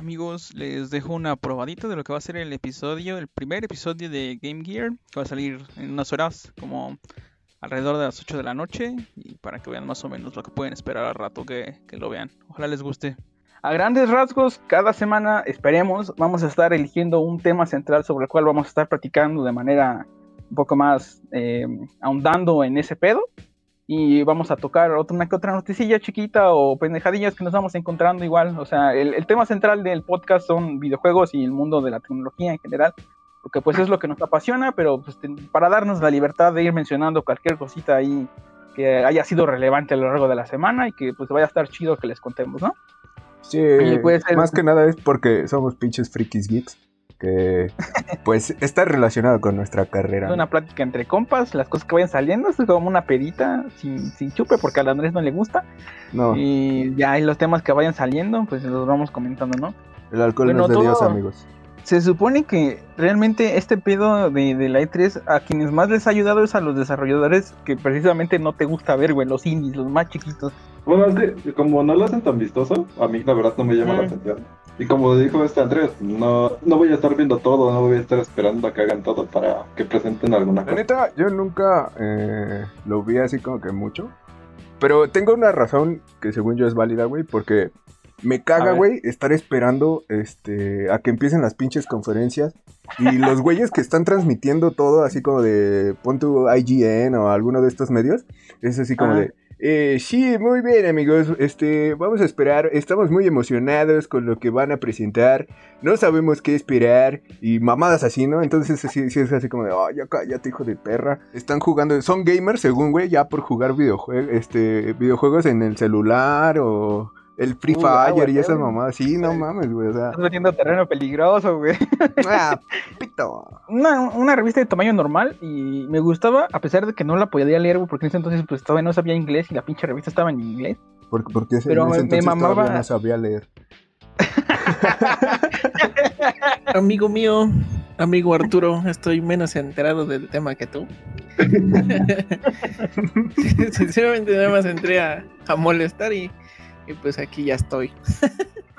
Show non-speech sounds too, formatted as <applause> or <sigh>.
Amigos, les dejo una probadita de lo que va a ser el episodio, el primer episodio de Game Gear, que va a salir en unas horas, como alrededor de las 8 de la noche, y para que vean más o menos lo que pueden esperar al rato que, lo vean. Ojalá les guste. A grandes rasgos, cada semana, esperemos, vamos a estar eligiendo un tema central sobre el cual vamos a estar platicando de manera un poco más eh, ahondando en ese pedo. Y vamos a tocar otra, una que otra noticilla chiquita o pendejadillas que nos vamos encontrando igual. O sea, el, el tema central del podcast son videojuegos y el mundo de la tecnología en general porque pues es lo que nos apasiona, pero pues, para darnos la libertad de ir mencionando cualquier cosita ahí que haya sido relevante a lo largo de la semana y que pues vaya a estar chido que les contemos, ¿no? Sí, más que nada es porque somos pinches frikis geeks, que pues está relacionado con nuestra carrera. Es una plática entre compas, las cosas que vayan saliendo, es como una pedita sin, sin chupe porque a Andrés no le gusta. No. Y ya hay los temas que vayan saliendo, pues los vamos comentando, ¿no? El alcohol no es de Dios, amigos se supone que realmente este pedo de, de, la E3 a quienes más les ha ayudado es a los desarrolladores que precisamente no te gusta ver, güey, los indies, los más chiquitos. Bueno, es que como no lo hacen tan vistoso, a mí la verdad no me llama la atención. Y como dijo este Andrés, no, no voy a estar viendo todo, no voy a estar esperando a que hagan todo para que presenten alguna cosa. La neta, yo nunca eh, lo vi así como que mucho. Pero tengo una razón que según yo es válida, güey, porque me caga, güey, estar esperando este, a que empiecen las pinches conferencias. Y los güeyes que están transmitiendo todo, así como de pon tu IGN o alguno de estos medios, es así como de. Eh, sí, muy bien amigos, este, vamos a esperar, estamos muy emocionados con lo que van a presentar, no sabemos qué esperar y mamadas así, ¿no? Entonces sí, sí es así como de, oh, ya cállate hijo de perra, están jugando, son gamers según, güey, ya por jugar videojuegos, este, videojuegos en el celular o el Free Fire y esas mamadas. Sí, no mames, güey. O sea. Estás metiendo terreno peligroso, güey. <laughs> Ah, <laughs> pito. Una, una, revista de tamaño normal y me gustaba, a pesar de que no la podía leer, güey, porque en ese entonces pues todavía no sabía inglés y la pinche revista estaba en inglés. Porque, porque ese, Pero en ese me, me mamaba. no sabía leer. <laughs> amigo mío, amigo Arturo, estoy menos enterado del tema que tú. Sinceramente nada más entré a, a molestar y y pues aquí ya estoy. <laughs>